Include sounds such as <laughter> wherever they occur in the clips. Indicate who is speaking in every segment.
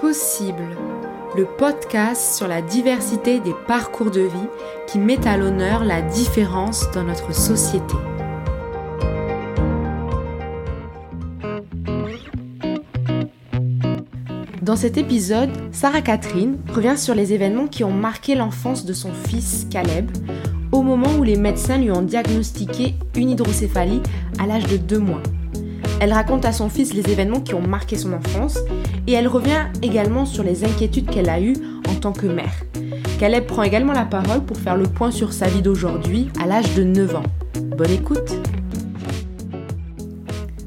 Speaker 1: possible, le podcast sur la diversité des parcours de vie qui met à l'honneur la différence dans notre société. Dans cet épisode, Sarah Catherine revient sur les événements qui ont marqué l'enfance de son fils Caleb au moment où les médecins lui ont diagnostiqué une hydrocéphalie à l'âge de deux mois. Elle raconte à son fils les événements qui ont marqué son enfance et elle revient également sur les inquiétudes qu'elle a eues en tant que mère. Caleb prend également la parole pour faire le point sur sa vie d'aujourd'hui à l'âge de 9 ans. Bonne écoute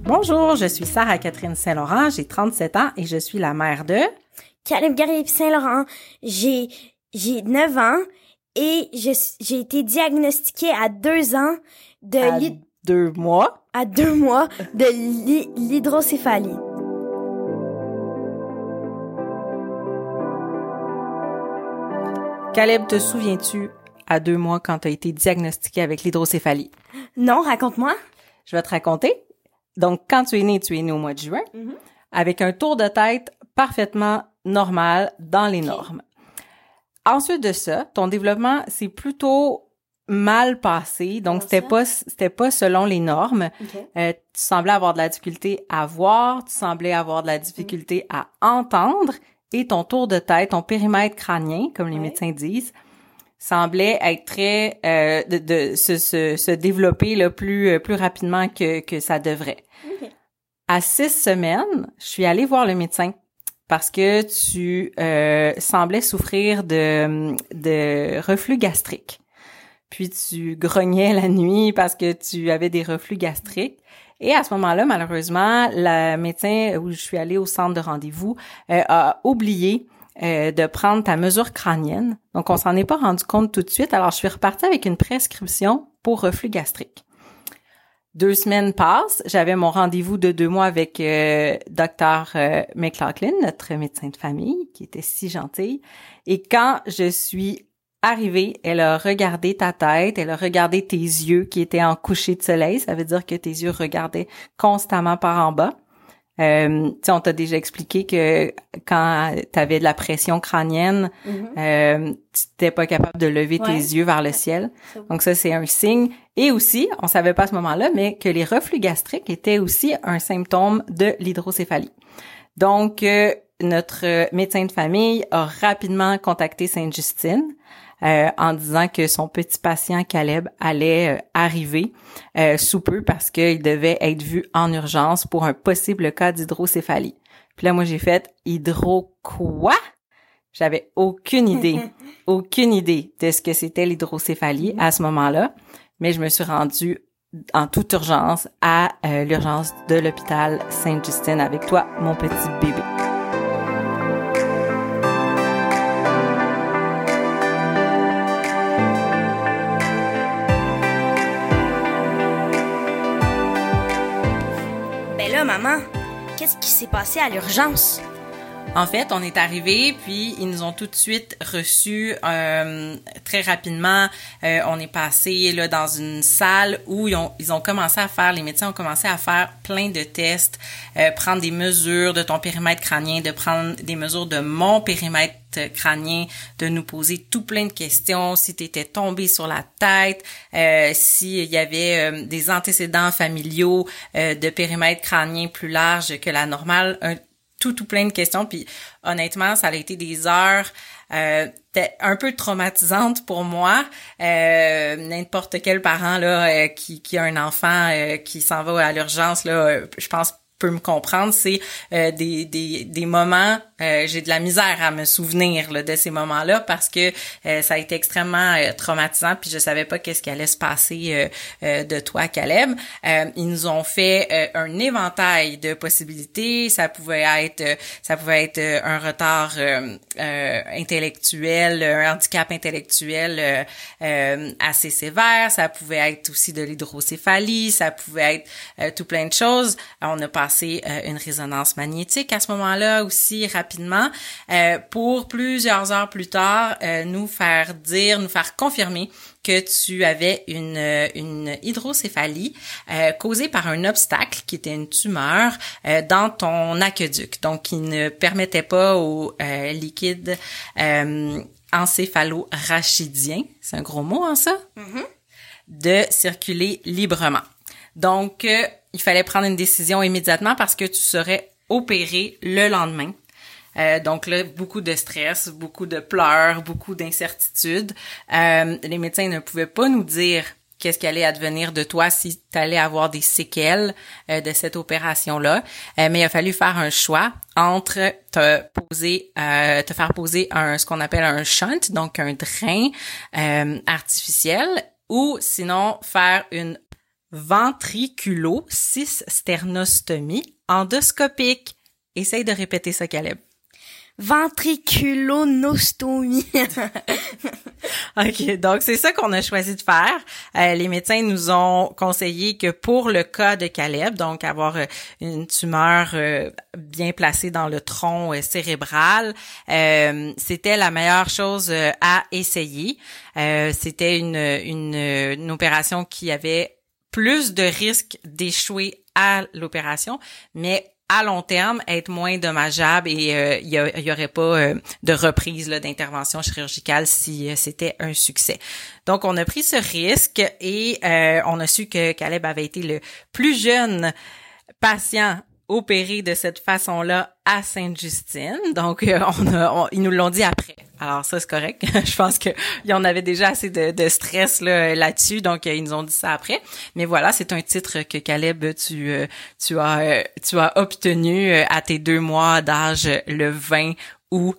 Speaker 2: Bonjour, je suis Sarah Catherine Saint-Laurent, j'ai 37 ans et je suis la mère de
Speaker 3: Caleb Garib Saint-Laurent. J'ai j'ai 9 ans et j'ai été diagnostiquée à 2 ans de
Speaker 2: à deux mois
Speaker 3: à deux mois de l'hydrocéphalie.
Speaker 2: Caleb, te souviens-tu à deux mois quand tu as été diagnostiqué avec l'hydrocéphalie?
Speaker 3: Non, raconte-moi.
Speaker 2: Je vais te raconter. Donc, quand tu es né, tu es né au mois de juin, mm-hmm. avec un tour de tête parfaitement normal dans les normes. Ensuite de ça, ton développement, c'est plutôt mal passé, donc c'était pas c'était pas selon les normes. Euh, tu semblais avoir de la difficulté à voir, tu semblais avoir de la difficulté à entendre, et ton tour de tête, ton périmètre crânien, comme les médecins disent, semblait être très euh, de, de se, se, se, développer le plus euh, plus rapidement que que ça devrait. À six semaines, je suis allée voir le médecin parce que tu euh, semblais souffrir de de reflux gastrique. Puis tu grognais la nuit parce que tu avais des reflux gastriques. Et à ce moment-là, malheureusement, la médecin où je suis allée au centre de rendez-vous euh, a oublié euh, de prendre ta mesure crânienne. Donc, on s'en est pas rendu compte tout de suite. Alors, je suis repartie avec une prescription pour reflux gastrique. Deux semaines passent. J'avais mon rendez-vous de deux mois avec euh, Dr. Euh, McLaughlin, notre médecin de famille, qui était si gentil. Et quand je suis arrivée, elle a regardé ta tête, elle a regardé tes yeux qui étaient en coucher de soleil. Ça veut dire que tes yeux regardaient constamment par en bas. Euh, on t'a déjà expliqué que quand tu avais de la pression crânienne, mm-hmm. euh, tu n'étais pas capable de lever tes yeux vers le ciel. Donc ça, c'est un signe. Et aussi, on savait pas à ce moment-là, mais que les reflux gastriques étaient aussi un symptôme de l'hydrocéphalie. Donc, euh, notre médecin de famille a rapidement contacté Sainte-Justine euh, en disant que son petit patient Caleb allait euh, arriver euh, sous peu parce qu'il devait être vu en urgence pour un possible cas d'hydrocéphalie. Puis là, moi, j'ai fait hydro quoi? J'avais aucune idée, <laughs> aucune idée de ce que c'était l'hydrocéphalie à ce moment-là, mais je me suis rendue en toute urgence à l'urgence de l'hôpital Sainte-Justine avec toi, mon petit bébé.
Speaker 3: Qu'est-ce qui s'est passé à l'urgence?
Speaker 2: En fait, on est arrivé, puis ils nous ont tout de suite reçus euh, très rapidement. Euh, on est passé là dans une salle où ils ont, commencé à faire, les médecins ont commencé à faire plein de tests, euh, prendre des mesures de ton périmètre crânien, de prendre des mesures de mon périmètre crânien, de nous poser tout plein de questions, si tu étais tombé sur la tête, euh, s'il y avait des antécédents familiaux de périmètre crânien plus large que la normale, tout, tout plein de questions. Puis honnêtement, ça a été des heures euh, un peu traumatisantes pour moi. Euh, N'importe quel parent là euh, qui, qui a un enfant euh, qui s'en va à l'urgence là, je pense peut me comprendre, c'est des, des, des moments euh, j'ai de la misère à me souvenir de ces moments-là parce que euh, ça a été extrêmement euh, traumatisant puis je savais pas qu'est-ce qui allait se passer de toi Caleb. ils nous ont fait un éventail de possibilités, ça pouvait être ça pouvait être un retard intellectuel, un handicap intellectuel assez sévère, ça pouvait être aussi de l'hydrocéphalie, ça pouvait être tout plein de choses. On a passer une résonance magnétique à ce moment-là aussi rapidement pour plusieurs heures plus tard nous faire dire, nous faire confirmer que tu avais une, une hydrocéphalie euh, causée par un obstacle qui était une tumeur euh, dans ton aqueduc, donc qui ne permettait pas au euh, liquide encéphalo-rachidien, c'est un gros mot en hein, ça, mm-hmm. de circuler librement. Donc, il fallait prendre une décision immédiatement parce que tu serais opéré le lendemain euh, donc là, beaucoup de stress, beaucoup de pleurs, beaucoup d'incertitudes. Euh, les médecins ne pouvaient pas nous dire qu'est-ce qui allait advenir de toi si tu allais avoir des séquelles euh, de cette opération-là. mais il a fallu faire un choix entre te poser, te faire poser un ce qu'on appelle un shunt, donc un drain artificiel, ou sinon faire une ventriculo-cissternostomie endoscopique. Essaye de répéter ça, Caleb
Speaker 3: ventriculonostomie. <laughs>
Speaker 2: OK, donc c'est ça qu'on a choisi de faire. Euh, les médecins nous ont conseillé que pour le cas de Caleb, donc avoir euh, une tumeur euh, bien placée dans le tronc cérébral, c'était la meilleure chose à essayer. c'était une, une, une opération qui avait plus de risques d'échouer à l'opération, mais à long terme être moins dommageable et euh, il y, aurait pas euh, de reprise d'intervention chirurgicale si euh, c'était un succès. Donc on a pris ce risque et on a su que Caleb avait été le plus jeune patient opéré de cette façon-là à Sainte-Justine. Donc, euh, <laughs> on, a, ils nous l'ont dit après. Alors ça, c'est correct. <laughs> Je pense qu'il y en avait déjà assez de, de stress là, là-dessus, donc euh, ils nous ont dit ça après. Mais voilà, c'est un titre que Caleb, tu, euh, as, tu as obtenu à tes deux mois d'âge le 20 août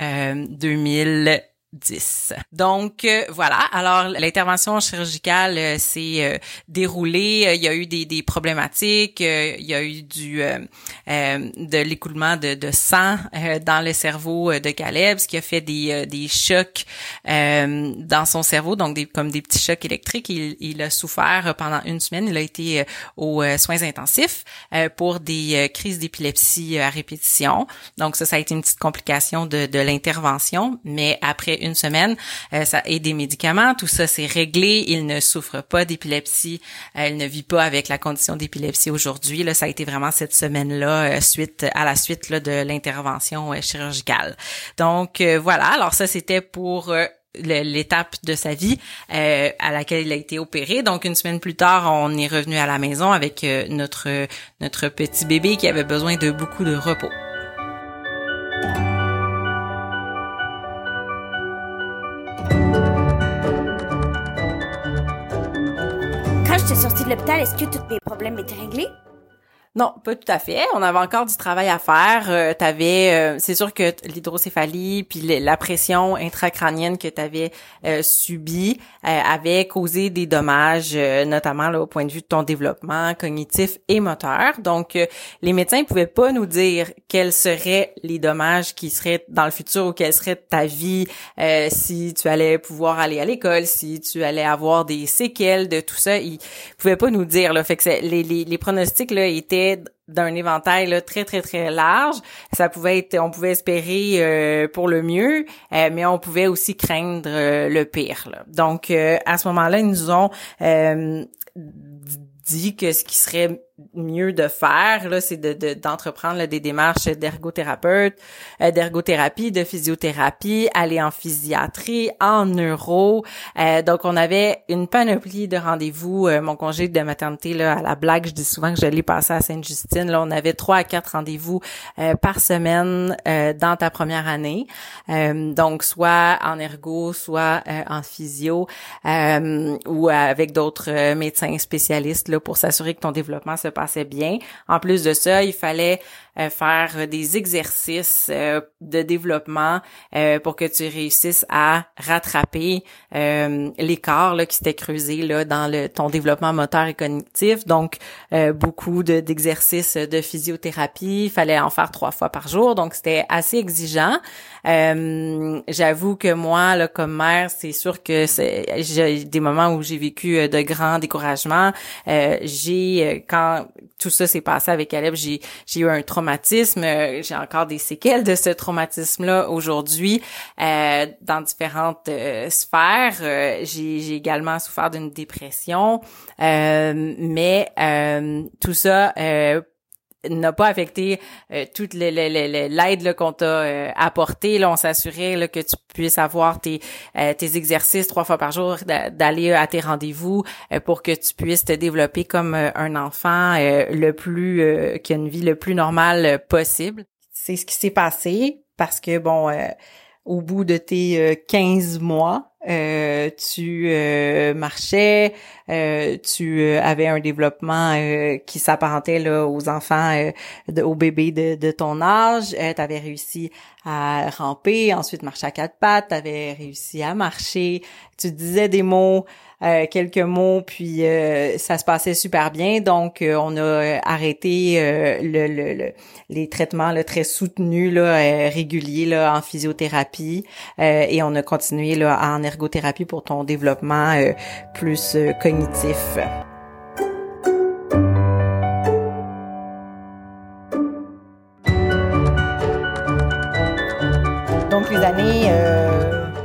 Speaker 2: 2000. 10. Donc euh, voilà, alors l'intervention chirurgicale euh, s'est euh, déroulée, il y a eu des, des problématiques, il y a eu du de l'écoulement de, de, sang dans le cerveau de Caleb, ce qui a fait des, des chocs dans son cerveau, donc des, comme des petits chocs électriques. Il, il a souffert pendant une semaine, il a été aux soins intensifs pour des crises d'épilepsie à répétition. Donc ça, ça a été une petite complication de, de l'intervention, mais après une semaine, euh, ça et des médicaments, tout ça c'est réglé. Il ne souffre pas d'épilepsie, euh, il ne vit pas avec la condition d'épilepsie aujourd'hui. Là, ça a été vraiment cette semaine-là, euh, suite à la suite là, de l'intervention chirurgicale. Donc voilà. Alors ça c'était pour l'étape de sa vie à laquelle il a été opéré. Donc une semaine plus tard, on est revenu à la maison avec notre notre petit bébé qui avait besoin de beaucoup de repos.
Speaker 3: Sortie de l'hôpital, est-ce que tous mes problèmes étaient réglés?
Speaker 2: Non, pas tout à fait. On avait encore du travail à faire. Euh, t'avais, euh, c'est sûr que l'hydrocéphalie puis la pression intracrânienne que tu avais euh, subie euh, avait causé des dommages, notamment là, au point de vue de ton développement cognitif et moteur. Donc, les médecins pouvaient pas nous dire quels seraient les dommages qui seraient dans le futur ou quelle serait ta vie si tu allais pouvoir aller à l'école, si tu allais avoir des séquelles de tout ça. Ils pouvaient pas nous dire. Là, fait que les, les, les pronostics là étaient d'un éventail là, très très très large. Ça pouvait être, on pouvait espérer euh, pour le mieux, euh, mais on pouvait aussi craindre euh, le pire. Donc à ce moment-là, ils nous ont dit que ce qui serait mieux de faire là c'est de d'entreprendre des démarches d'ergothérapeute euh, d'ergothérapie de physiothérapie aller en physiatrie en neuro. Euh, donc on avait une panoplie de rendez-vous euh, mon congé de maternité là à la blague je dis souvent que j'allais passer à Sainte-Justine là on avait trois à quatre rendez-vous par semaine dans ta première année. Donc soit en ergo soit en physio ou avec d'autres médecins spécialistes là pour s'assurer que ton développement se passait bien. En plus de ça, il fallait euh, faire des exercices euh, de développement euh, pour que tu réussisses à rattraper l'écart qui s'était creusé là dans le ton développement moteur et cognitif. Donc beaucoup d'exercices de, physiothérapie, il fallait en faire trois fois par jour, donc c'était assez exigeant. J'avoue que moi, là, comme mère, c'est sûr que c'est j'ai des moments où j'ai vécu de grands découragements. j'ai quand tout ça s'est passé avec Caleb, j'ai j'ai eu un traumatisme, euh, j'ai encore des séquelles de ce traumatisme-là aujourd'hui euh, dans différentes euh, sphères. j'ai j'ai également souffert d'une dépression, mais tout ça n'a pas affecté euh, toute l'aide qu'on t'a euh, apportée. Là, on s'assurait que tu puisses avoir tes, euh, tes exercices trois fois par jour, d'aller à tes rendez-vous pour que tu puisses te développer comme un enfant le plus qui a une vie le plus normale possible. C'est ce qui s'est passé parce que bon au bout de tes 15 mois, euh, tu euh, marchais, euh, tu avais un développement qui s'apparentait aux enfants, aux bébés de, de ton âge. tu avais réussi à ramper, ensuite marcher à quatre pattes, tu avais réussi à marcher, tu disais des mots, euh, quelques mots, puis euh, ça se passait super bien. Donc, euh, on a arrêté le, le, les traitements là, très soutenus, là, réguliers là, en physiothérapie et on a continué là, en ergothérapie pour ton développement plus cognitif.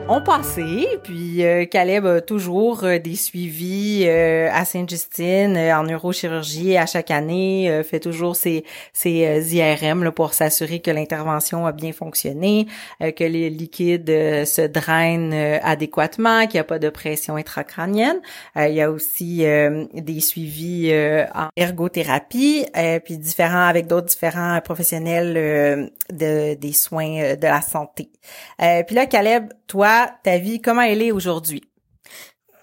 Speaker 2: Ont passé, puis euh, Caleb a toujours euh, des suivis euh, à Sainte-Justine en neurochirurgie à chaque année, fait toujours ses, ses IRM là, pour s'assurer que l'intervention a bien fonctionné, que les liquides se drainent adéquatement, qu'il n'y a pas de pression intracrânienne. il y a aussi des suivis en ergothérapie, puis différents avec d'autres différents professionnels de, des soins de la santé. puis là, Caleb, toi, ta vie, comment elle est aujourd'hui?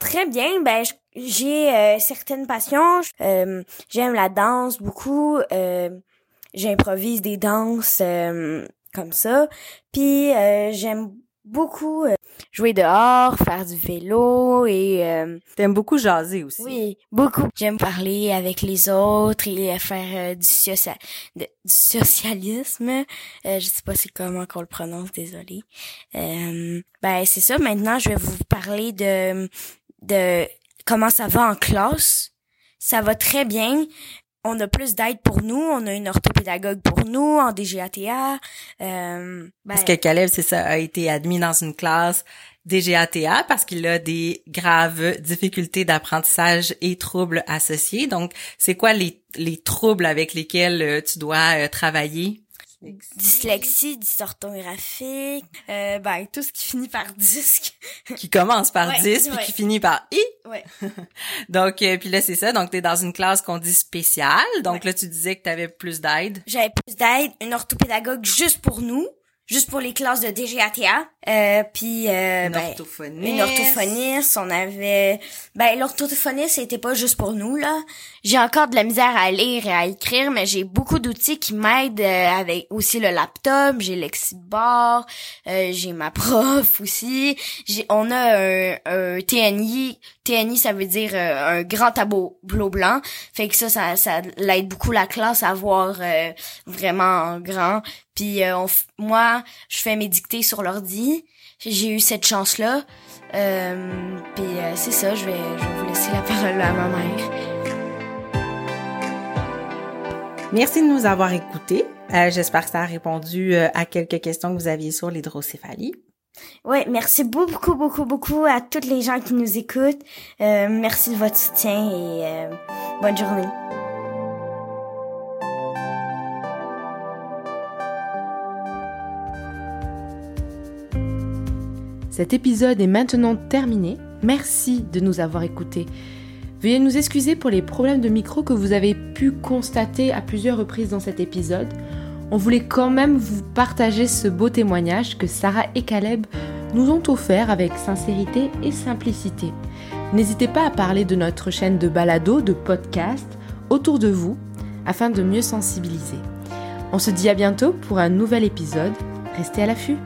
Speaker 3: Très bien. Ben, j'ai euh, certaines passions. Euh, j'aime la danse beaucoup. Euh, j'improvise des danses comme ça. Puis j'aime beaucoup jouer dehors, faire du vélo et euh,
Speaker 2: t'aimes beaucoup jaser aussi.
Speaker 3: Oui, beaucoup. J'aime parler avec les autres et faire euh, du, du socialisme. Euh, je sais pas c'est comment qu'on le prononce, désolé. Euh, ben c'est ça. Maintenant, je vais vous parler de de comment ça va en classe. Ça va très bien on a plus d'aide pour nous, on a une orthopédagogue pour nous en DGATA.
Speaker 2: Euh, parce ben que Caleb, c'est ça, a été admis dans une classe DGATA parce qu'il a des graves difficultés d'apprentissage et troubles associés. Donc, c'est quoi les, les troubles avec lesquels euh, tu dois euh, travailler?
Speaker 3: Dyslexie, dysorthographique, euh, ben, tout ce qui finit par <laughs> disque. <laughs>
Speaker 2: qui commence par disque puis qui finit par i.
Speaker 3: Ouais. <laughs>
Speaker 2: donc, euh, puis là, c'est ça. Donc, t'es dans une classe qu'on dit spéciale. Donc là, tu disais que t'avais plus d'aide.
Speaker 3: J'avais plus d'aide, une orthopédagogue juste pour nous juste pour les classes de DGATA. Euh, puis euh,
Speaker 2: une
Speaker 3: ben,
Speaker 2: orthophoniste.
Speaker 3: Une orthophoniste. On avait ben l'orthophoniste c'était pas juste pour nous là. J'ai encore de la misère à lire et à écrire, mais j'ai beaucoup d'outils qui m'aident euh, avec aussi le laptop. J'ai Lexibar, euh, j'ai ma <laughs> prof aussi. J'ai on a un, un, TNI. TNI ça veut dire euh, un grand tableau blanc. Fait que ça ça, ça l'aide beaucoup la classe à voir vraiment grand. Puis moi je fais mes dictées sur l'ordi j'ai eu cette chance-là. Euh, puis euh, c'est ça, je vais, je vais vous laisser la parole à ma mère.
Speaker 2: Merci de nous avoir écoutés. Euh, J'espère que ça a répondu euh, à quelques questions que vous aviez sur l'hydrocéphalie.
Speaker 3: Oui, merci beaucoup, beaucoup, beaucoup à toutes les gens qui nous écoutent. Euh, merci de votre soutien et bonne journée.
Speaker 1: Cet épisode est maintenant terminé. Merci de nous avoir écoutés. Veuillez nous excuser pour les problèmes de micro que vous avez pu constater à plusieurs reprises dans cet épisode. On voulait quand même vous partager ce beau témoignage que Sarah et Caleb nous ont offert avec sincérité et simplicité. N'hésitez pas à parler de notre chaîne de balado, de podcast autour de vous afin de mieux sensibiliser. On se dit à bientôt pour un nouvel épisode. Restez à l'affût.